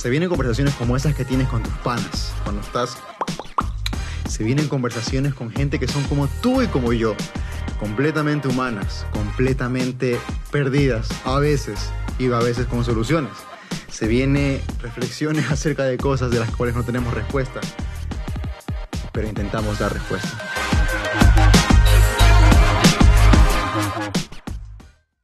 Se vienen conversaciones como esas que tienes con tus panas, cuando estás... Se vienen conversaciones con gente que son como tú y como yo, completamente humanas, completamente perdidas, a veces, y a veces con soluciones. Se vienen reflexiones acerca de cosas de las cuales no tenemos respuesta, pero intentamos dar respuesta.